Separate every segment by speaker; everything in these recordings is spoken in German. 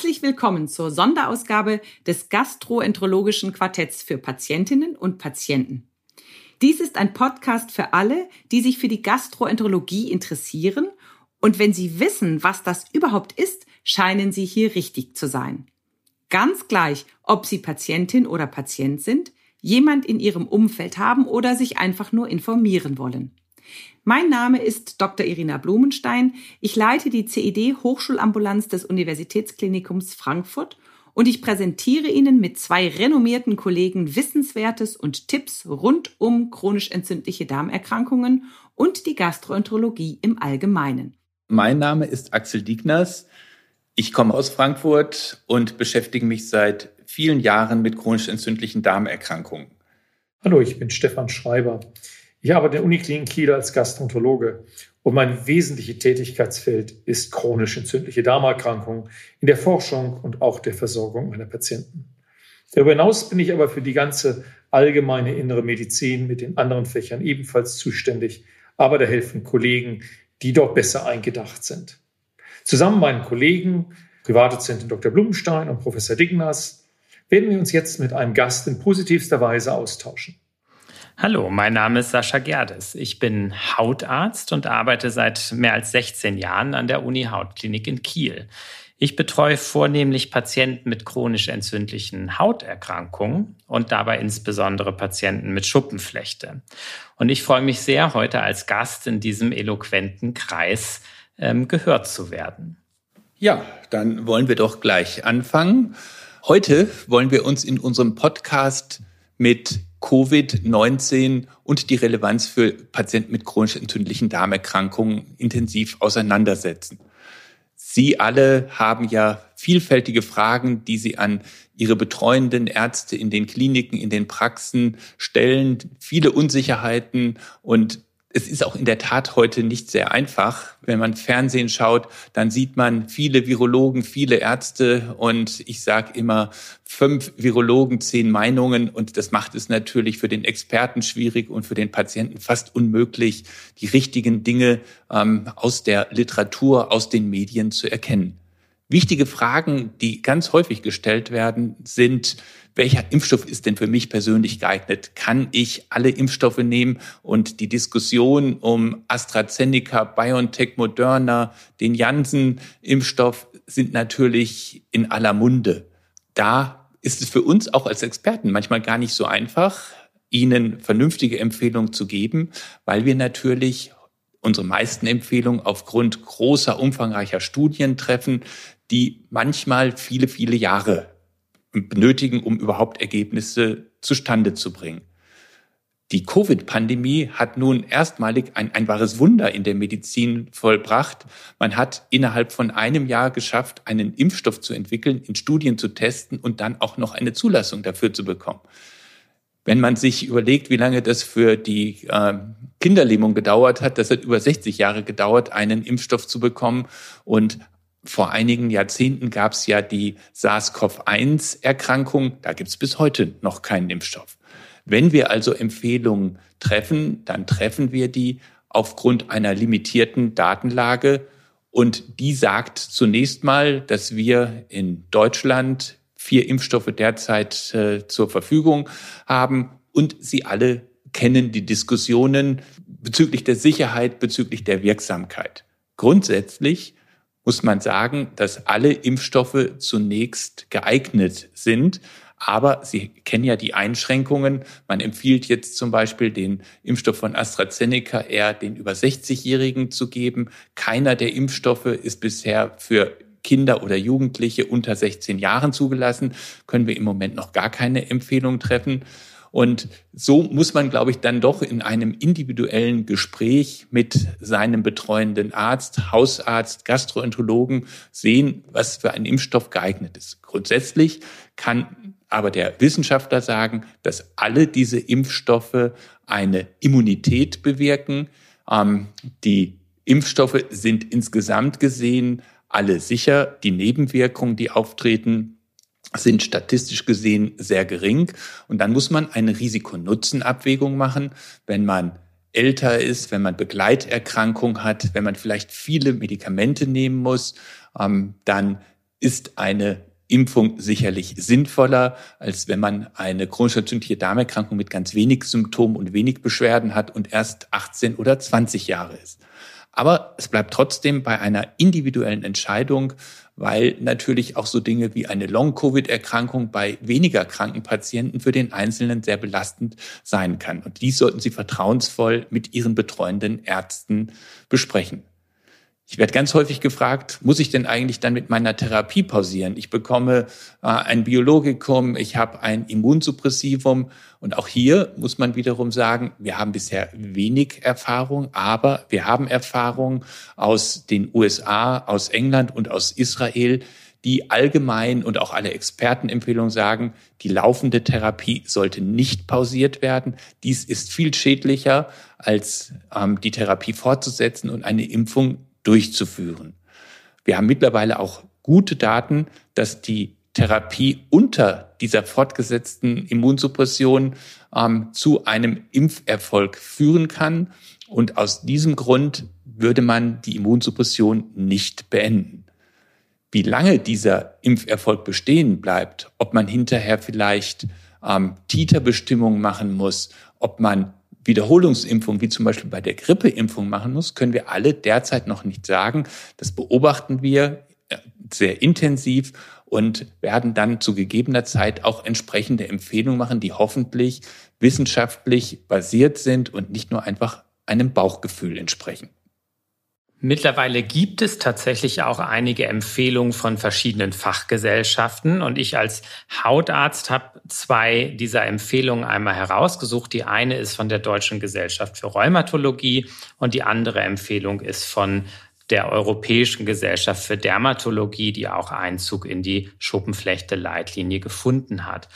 Speaker 1: Herzlich willkommen zur Sonderausgabe des Gastroenterologischen Quartetts für Patientinnen und Patienten. Dies ist ein Podcast für alle, die sich für die Gastroenterologie interessieren und wenn Sie wissen, was das überhaupt ist, scheinen Sie hier richtig zu sein. Ganz gleich, ob Sie Patientin oder Patient sind, jemand in Ihrem Umfeld haben oder sich einfach nur informieren wollen. Mein Name ist Dr. Irina Blumenstein. Ich leite die CED Hochschulambulanz des Universitätsklinikums Frankfurt und ich präsentiere Ihnen mit zwei renommierten Kollegen Wissenswertes und Tipps rund um chronisch entzündliche Darmerkrankungen und die Gastroenterologie im Allgemeinen.
Speaker 2: Mein Name ist Axel Diegners. Ich komme aus Frankfurt und beschäftige mich seit vielen Jahren mit chronisch entzündlichen Darmerkrankungen.
Speaker 3: Hallo, ich bin Stefan Schreiber. Ich arbeite in der Uniklinik Kiel als Gastroenterologe und mein wesentliches Tätigkeitsfeld ist chronisch entzündliche Darmerkrankungen in der Forschung und auch der Versorgung meiner Patienten. Darüber hinaus bin ich aber für die ganze allgemeine innere Medizin mit den anderen Fächern ebenfalls zuständig, aber da helfen Kollegen, die dort besser eingedacht sind. Zusammen mit meinen Kollegen, Privatdozentin Dr. Blumenstein und Professor Dignas, werden wir uns jetzt mit einem Gast in positivster Weise austauschen.
Speaker 4: Hallo, mein Name ist Sascha Gerdes. Ich bin Hautarzt und arbeite seit mehr als 16 Jahren an der Uni Hautklinik in Kiel. Ich betreue vornehmlich Patienten mit chronisch entzündlichen Hauterkrankungen und dabei insbesondere Patienten mit Schuppenflechte. Und ich freue mich sehr, heute als Gast in diesem eloquenten Kreis ähm, gehört zu werden.
Speaker 2: Ja, dann wollen wir doch gleich anfangen. Heute wollen wir uns in unserem Podcast mit Covid-19 und die Relevanz für Patienten mit chronisch entzündlichen Darmerkrankungen intensiv auseinandersetzen. Sie alle haben ja vielfältige Fragen, die Sie an Ihre betreuenden Ärzte in den Kliniken, in den Praxen stellen, viele Unsicherheiten und es ist auch in der Tat heute nicht sehr einfach. Wenn man Fernsehen schaut, dann sieht man viele Virologen, viele Ärzte und ich sage immer fünf Virologen, zehn Meinungen und das macht es natürlich für den Experten schwierig und für den Patienten fast unmöglich, die richtigen Dinge ähm, aus der Literatur, aus den Medien zu erkennen. Wichtige Fragen, die ganz häufig gestellt werden, sind, welcher Impfstoff ist denn für mich persönlich geeignet? Kann ich alle Impfstoffe nehmen? Und die Diskussion um AstraZeneca, BioNTech, Moderna, den Janssen-Impfstoff sind natürlich in aller Munde. Da ist es für uns auch als Experten manchmal gar nicht so einfach, Ihnen vernünftige Empfehlungen zu geben, weil wir natürlich unsere meisten Empfehlungen aufgrund großer, umfangreicher Studien treffen, die manchmal viele, viele Jahre benötigen, um überhaupt Ergebnisse zustande zu bringen. Die Covid-Pandemie hat nun erstmalig ein, ein wahres Wunder in der Medizin vollbracht. Man hat innerhalb von einem Jahr geschafft, einen Impfstoff zu entwickeln, in Studien zu testen und dann auch noch eine Zulassung dafür zu bekommen. Wenn man sich überlegt, wie lange das für die äh, Kinderlähmung gedauert hat, das hat über 60 Jahre gedauert, einen Impfstoff zu bekommen. Und vor einigen Jahrzehnten gab es ja die SARS-CoV-1-Erkrankung. Da gibt es bis heute noch keinen Impfstoff. Wenn wir also Empfehlungen treffen, dann treffen wir die aufgrund einer limitierten Datenlage. Und die sagt zunächst mal, dass wir in Deutschland vier Impfstoffe derzeit äh, zur Verfügung haben und sie alle kennen die Diskussionen bezüglich der Sicherheit, bezüglich der Wirksamkeit. Grundsätzlich muss man sagen, dass alle Impfstoffe zunächst geeignet sind. Aber Sie kennen ja die Einschränkungen. Man empfiehlt jetzt zum Beispiel den Impfstoff von AstraZeneca eher den über 60-Jährigen zu geben. Keiner der Impfstoffe ist bisher für Kinder oder Jugendliche unter 16 Jahren zugelassen. Können wir im Moment noch gar keine Empfehlung treffen. Und so muss man, glaube ich, dann doch in einem individuellen Gespräch mit seinem betreuenden Arzt, Hausarzt, Gastroenterologen sehen, was für ein Impfstoff geeignet ist. Grundsätzlich kann aber der Wissenschaftler sagen, dass alle diese Impfstoffe eine Immunität bewirken. Ähm, die Impfstoffe sind insgesamt gesehen alle sicher. Die Nebenwirkungen, die auftreten, sind statistisch gesehen sehr gering. Und dann muss man eine Risiko-Nutzen-Abwägung machen, wenn man älter ist, wenn man Begleiterkrankung hat, wenn man vielleicht viele Medikamente nehmen muss, ähm, dann ist eine Impfung sicherlich sinnvoller, als wenn man eine chronisch entzündliche Darmerkrankung mit ganz wenig Symptomen und wenig Beschwerden hat und erst 18 oder 20 Jahre ist. Aber es bleibt trotzdem bei einer individuellen Entscheidung, weil natürlich auch so Dinge wie eine Long-Covid-Erkrankung bei weniger kranken Patienten für den Einzelnen sehr belastend sein kann. Und dies sollten Sie vertrauensvoll mit Ihren betreuenden Ärzten besprechen. Ich werde ganz häufig gefragt, muss ich denn eigentlich dann mit meiner Therapie pausieren? Ich bekomme äh, ein Biologikum, ich habe ein Immunsuppressivum und auch hier muss man wiederum sagen, wir haben bisher wenig Erfahrung, aber wir haben Erfahrung aus den USA, aus England und aus Israel, die allgemein und auch alle Expertenempfehlungen sagen, die laufende Therapie sollte nicht pausiert werden. Dies ist viel schädlicher, als ähm, die Therapie fortzusetzen und eine Impfung durchzuführen. Wir haben mittlerweile auch gute Daten, dass die Therapie unter dieser fortgesetzten Immunsuppression ähm, zu einem Impferfolg führen kann. Und aus diesem Grund würde man die Immunsuppression nicht beenden. Wie lange dieser Impferfolg bestehen bleibt, ob man hinterher vielleicht ähm, Titerbestimmungen machen muss, ob man Wiederholungsimpfung, wie zum Beispiel bei der Grippeimpfung machen muss, können wir alle derzeit noch nicht sagen. Das beobachten wir äh, sehr intensiv und werden dann zu gegebener Zeit auch entsprechende Empfehlungen machen, die hoffentlich wissenschaftlich basiert sind und nicht nur einfach einem Bauchgefühl entsprechen.
Speaker 4: Mittlerweile gibt es tatsächlich auch einige Empfehlungen von verschiedenen Fachgesellschaften und ich als Hautarzt habe zwei dieser Empfehlungen einmal herausgesucht. Die eine ist von der Deutschen Gesellschaft für Rheumatologie und die andere Empfehlung ist von der Europäischen Gesellschaft für Dermatologie, die auch Einzug in die Schuppenflechte-Leitlinie gefunden hat.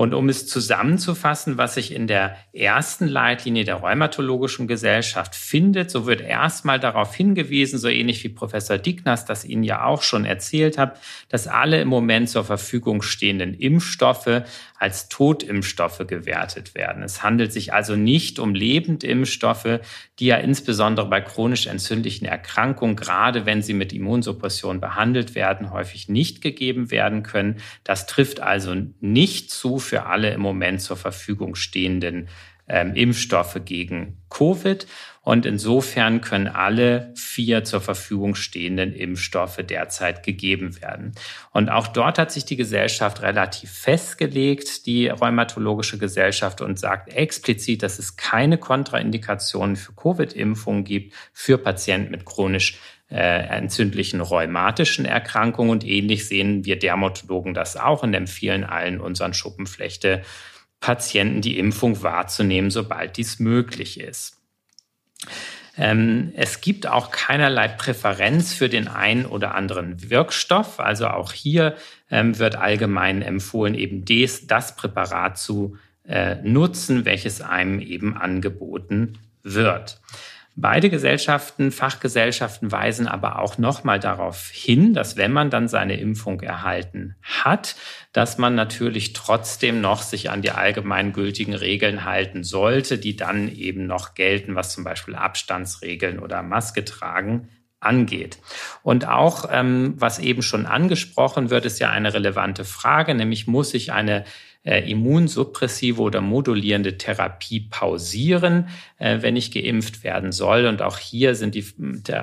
Speaker 4: Und um es zusammenzufassen, was sich in der ersten Leitlinie der Rheumatologischen Gesellschaft findet, so wird erstmal darauf hingewiesen, so ähnlich wie Professor Dignas das Ihnen ja auch schon erzählt hat, dass alle im Moment zur Verfügung stehenden Impfstoffe als Totimpfstoffe gewertet werden. Es handelt sich also nicht um Lebendimpfstoffe, die ja insbesondere bei chronisch entzündlichen Erkrankungen, gerade wenn sie mit Immunsuppression behandelt werden, häufig nicht gegeben werden können. Das trifft also nicht zu für alle im Moment zur Verfügung stehenden ähm, Impfstoffe gegen Covid. Und insofern können alle vier zur Verfügung stehenden Impfstoffe derzeit gegeben werden. Und auch dort hat sich die Gesellschaft relativ festgelegt, die rheumatologische Gesellschaft, und sagt explizit, dass es keine Kontraindikationen für Covid-Impfungen gibt für Patienten mit chronisch entzündlichen rheumatischen Erkrankungen. Und ähnlich sehen wir Dermatologen das auch und empfehlen allen unseren Schuppenflechte Patienten die Impfung wahrzunehmen, sobald dies möglich ist. Ähm, es gibt auch keinerlei Präferenz für den einen oder anderen Wirkstoff. Also auch hier ähm, wird allgemein empfohlen, eben des, das Präparat zu äh, nutzen, welches einem eben angeboten wird. Beide Gesellschaften, Fachgesellschaften weisen aber auch nochmal darauf hin, dass wenn man dann seine Impfung erhalten hat, dass man natürlich trotzdem noch sich an die allgemein gültigen Regeln halten sollte, die dann eben noch gelten, was zum Beispiel Abstandsregeln oder Maske tragen angeht. Und auch, ähm, was eben schon angesprochen wird, ist ja eine relevante Frage, nämlich muss ich eine äh, immunsuppressive oder modulierende Therapie pausieren, äh, wenn ich geimpft werden soll. Und auch hier sind die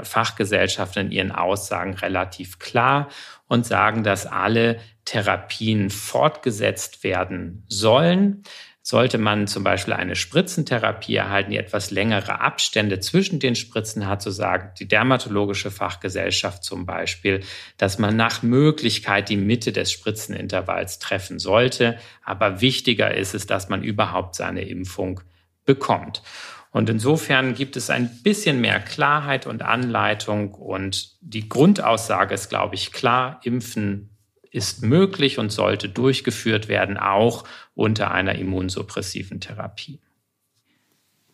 Speaker 4: Fachgesellschaften in ihren Aussagen relativ klar und sagen, dass alle Therapien fortgesetzt werden sollen. Sollte man zum Beispiel eine Spritzentherapie erhalten, die etwas längere Abstände zwischen den Spritzen hat, so sagt die dermatologische Fachgesellschaft zum Beispiel, dass man nach Möglichkeit die Mitte des Spritzenintervalls treffen sollte. Aber wichtiger ist es, dass man überhaupt seine Impfung bekommt. Und insofern gibt es ein bisschen mehr Klarheit und Anleitung und die Grundaussage ist, glaube ich, klar, impfen ist möglich und sollte durchgeführt werden, auch unter einer immunsuppressiven Therapie.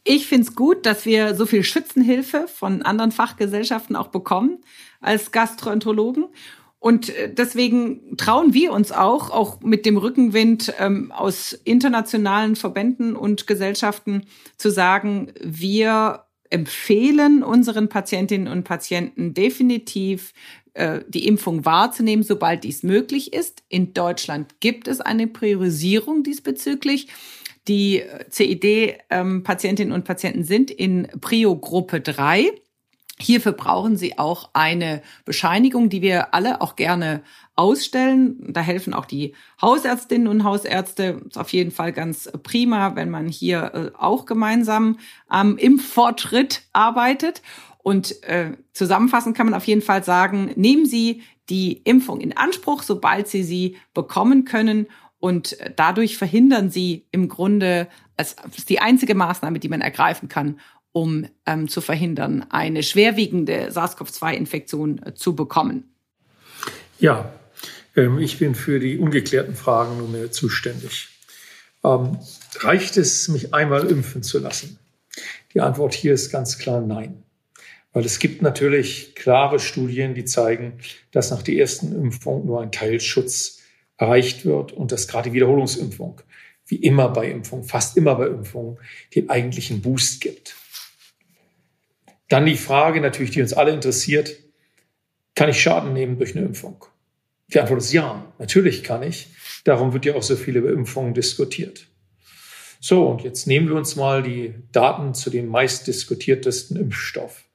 Speaker 1: Ich finde es gut, dass wir so viel Schützenhilfe von anderen Fachgesellschaften auch bekommen als Gastroenterologen. Und äh, deswegen trauen wir uns auch, auch mit dem Rückenwind ähm, aus internationalen Verbänden und Gesellschaften zu sagen, wir empfehlen unseren Patientinnen und Patienten definitiv äh, die Impfung wahrzunehmen, sobald dies möglich ist. In Deutschland gibt es eine Priorisierung diesbezüglich. Die äh, CID-Patientinnen ähm, und Patienten sind in Prio-Gruppe 3. Hierfür brauchen Sie auch eine Bescheinigung, die wir alle auch gerne ausstellen. Da helfen auch die Hausärztinnen und Hausärzte. Ist auf jeden Fall ganz prima, wenn man hier äh, auch gemeinsam am Impffortschritt arbeitet. Und äh, zusammenfassend kann man auf jeden Fall sagen, nehmen Sie die Impfung in Anspruch, sobald Sie sie bekommen können. Und äh, dadurch verhindern Sie im Grunde, als die einzige Maßnahme, die man ergreifen kann, um ähm, zu verhindern, eine schwerwiegende SARS-CoV-2-Infektion äh, zu bekommen?
Speaker 3: Ja, ähm, ich bin für die ungeklärten Fragen nunmehr zuständig. Ähm, reicht es, mich einmal impfen zu lassen? Die Antwort hier ist ganz klar nein. Weil es gibt natürlich klare Studien, die zeigen, dass nach der ersten Impfung nur ein Teilschutz erreicht wird und dass gerade die Wiederholungsimpfung, wie immer bei Impfungen, fast immer bei Impfungen, den eigentlichen Boost gibt. Dann die Frage natürlich, die uns alle interessiert, kann ich Schaden nehmen durch eine Impfung? Die Antwort ist ja, natürlich kann ich. Darum wird ja auch so viel über Impfungen diskutiert. So, und jetzt nehmen wir uns mal die Daten zu dem meist diskutiertesten Impfstoff,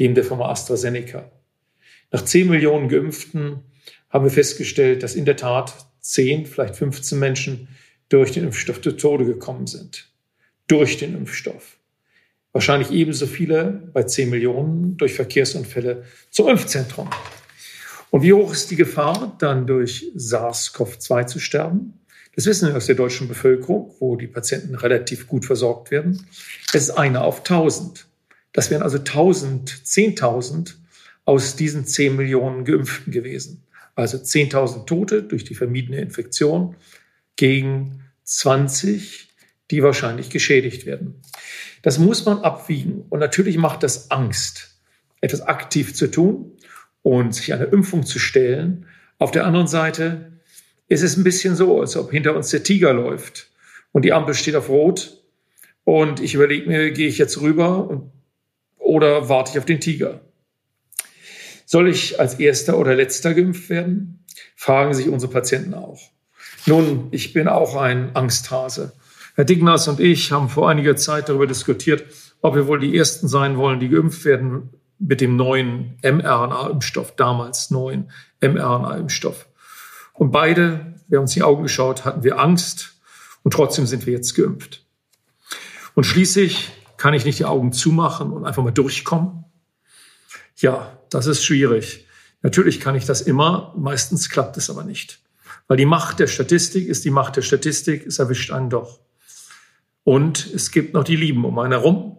Speaker 3: dem der Firma AstraZeneca. Nach 10 Millionen Geimpften haben wir festgestellt, dass in der Tat 10, vielleicht 15 Menschen durch den Impfstoff zu Tode gekommen sind. Durch den Impfstoff. Wahrscheinlich ebenso viele bei 10 Millionen durch Verkehrsunfälle zum Impfzentrum. Und wie hoch ist die Gefahr, dann durch SARS-CoV-2 zu sterben? Das wissen wir aus der deutschen Bevölkerung, wo die Patienten relativ gut versorgt werden. Es ist einer auf 1000. Das wären also 1000, 10.000 aus diesen 10 Millionen Geimpften gewesen. Also 10.000 Tote durch die vermiedene Infektion gegen 20, die wahrscheinlich geschädigt werden. Das muss man abwiegen. Und natürlich macht das Angst, etwas aktiv zu tun und sich einer Impfung zu stellen. Auf der anderen Seite ist es ein bisschen so, als ob hinter uns der Tiger läuft und die Ampel steht auf Rot und ich überlege mir, gehe ich jetzt rüber und, oder warte ich auf den Tiger? Soll ich als erster oder letzter geimpft werden? Fragen sich unsere Patienten auch. Nun, ich bin auch ein Angsthase. Herr Dignas und ich haben vor einiger Zeit darüber diskutiert, ob wir wohl die Ersten sein wollen, die geimpft werden mit dem neuen mRNA-Impfstoff, damals neuen mRNA-Impfstoff. Und beide, wir haben uns in die Augen geschaut, hatten wir Angst und trotzdem sind wir jetzt geimpft. Und schließlich kann ich nicht die Augen zumachen und einfach mal durchkommen. Ja, das ist schwierig. Natürlich kann ich das immer, meistens klappt es aber nicht. Weil die Macht der Statistik ist die Macht der Statistik, es erwischt einen doch. Und es gibt noch die Lieben um einen herum,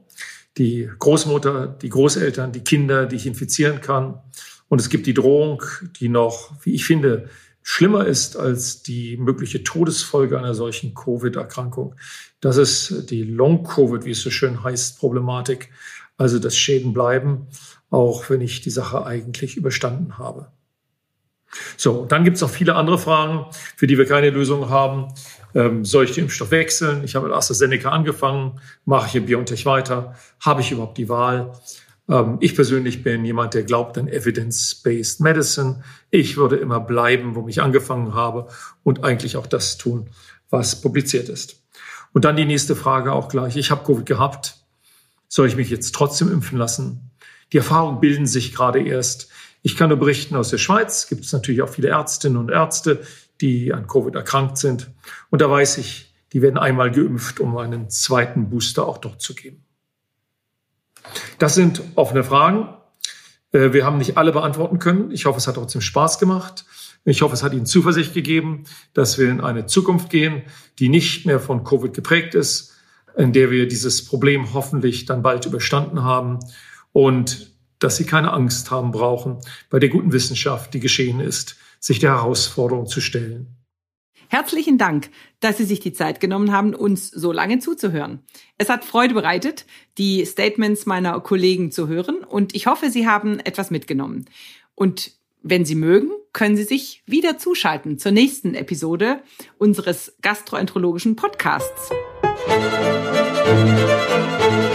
Speaker 3: die Großmutter, die Großeltern, die Kinder, die ich infizieren kann. Und es gibt die Drohung, die noch, wie ich finde, schlimmer ist als die mögliche Todesfolge einer solchen Covid-Erkrankung. Das ist die Long-Covid, wie es so schön heißt, Problematik. Also, dass Schäden bleiben, auch wenn ich die Sache eigentlich überstanden habe. So, dann gibt es noch viele andere Fragen, für die wir keine Lösung haben. Ähm, soll ich den Impfstoff wechseln? Ich habe mit AstraZeneca angefangen. Mache ich in BioNTech weiter? Habe ich überhaupt die Wahl? Ähm, ich persönlich bin jemand, der glaubt an Evidence-Based Medicine. Ich würde immer bleiben, wo ich angefangen habe und eigentlich auch das tun, was publiziert ist. Und dann die nächste Frage auch gleich. Ich habe Covid gehabt. Soll ich mich jetzt trotzdem impfen lassen? Die Erfahrungen bilden sich gerade erst. Ich kann nur berichten aus der Schweiz. Gibt es natürlich auch viele Ärztinnen und Ärzte, die an Covid erkrankt sind. Und da weiß ich, die werden einmal geimpft, um einen zweiten Booster auch dort zu geben. Das sind offene Fragen. Äh, wir haben nicht alle beantworten können. Ich hoffe, es hat trotzdem Spaß gemacht. Ich hoffe, es hat Ihnen Zuversicht gegeben, dass wir in eine Zukunft gehen, die nicht mehr von Covid geprägt ist, in der wir dieses Problem hoffentlich dann bald überstanden haben und dass Sie keine Angst haben brauchen bei der guten Wissenschaft, die geschehen ist, sich der Herausforderung zu stellen.
Speaker 1: Herzlichen Dank, dass Sie sich die Zeit genommen haben, uns so lange zuzuhören. Es hat Freude bereitet, die Statements meiner Kollegen zu hören und ich hoffe, Sie haben etwas mitgenommen. Und wenn Sie mögen, können Sie sich wieder zuschalten zur nächsten Episode unseres gastroenterologischen Podcasts. Musik